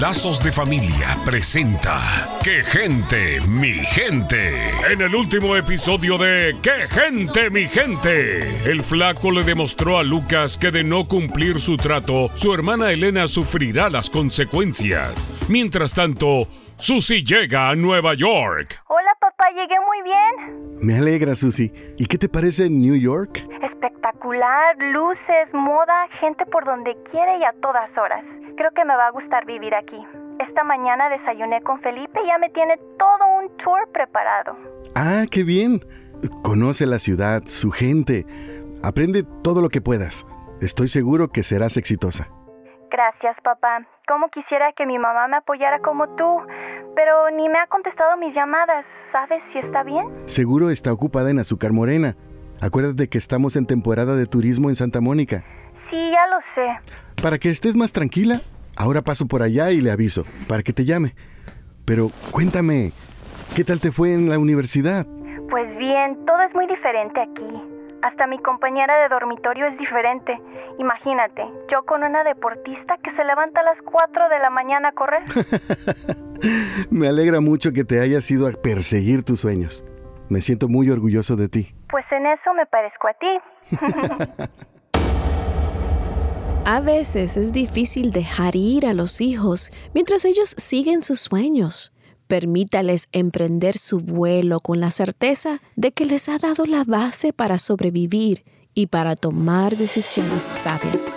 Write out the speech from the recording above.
Lazos de Familia presenta ¡Qué gente, mi gente! En el último episodio de ¡Qué gente, mi gente! El flaco le demostró a Lucas que de no cumplir su trato, su hermana Elena sufrirá las consecuencias. Mientras tanto, Susie llega a Nueva York. Hola papá, llegué muy bien. Me alegra, Susie. ¿Y qué te parece New York? Espectacular, luces, moda, gente por donde quiere y a todas horas. Creo que me va a gustar vivir aquí. Esta mañana desayuné con Felipe y ya me tiene todo un tour preparado. Ah, qué bien. Conoce la ciudad, su gente. Aprende todo lo que puedas. Estoy seguro que serás exitosa. Gracias, papá. Como quisiera que mi mamá me apoyara como tú, pero ni me ha contestado mis llamadas. ¿Sabes si está bien? Seguro está ocupada en azúcar morena. Acuérdate que estamos en temporada de turismo en Santa Mónica. Sí, ya lo sé. Para que estés más tranquila, ahora paso por allá y le aviso, para que te llame. Pero cuéntame, ¿qué tal te fue en la universidad? Pues bien, todo es muy diferente aquí. Hasta mi compañera de dormitorio es diferente. Imagínate, yo con una deportista que se levanta a las 4 de la mañana a correr. Me alegra mucho que te hayas ido a perseguir tus sueños. Me siento muy orgulloso de ti. Pues eso me parezco a ti. A veces es difícil dejar ir a los hijos mientras ellos siguen sus sueños. Permítales emprender su vuelo con la certeza de que les ha dado la base para sobrevivir y para tomar decisiones sabias.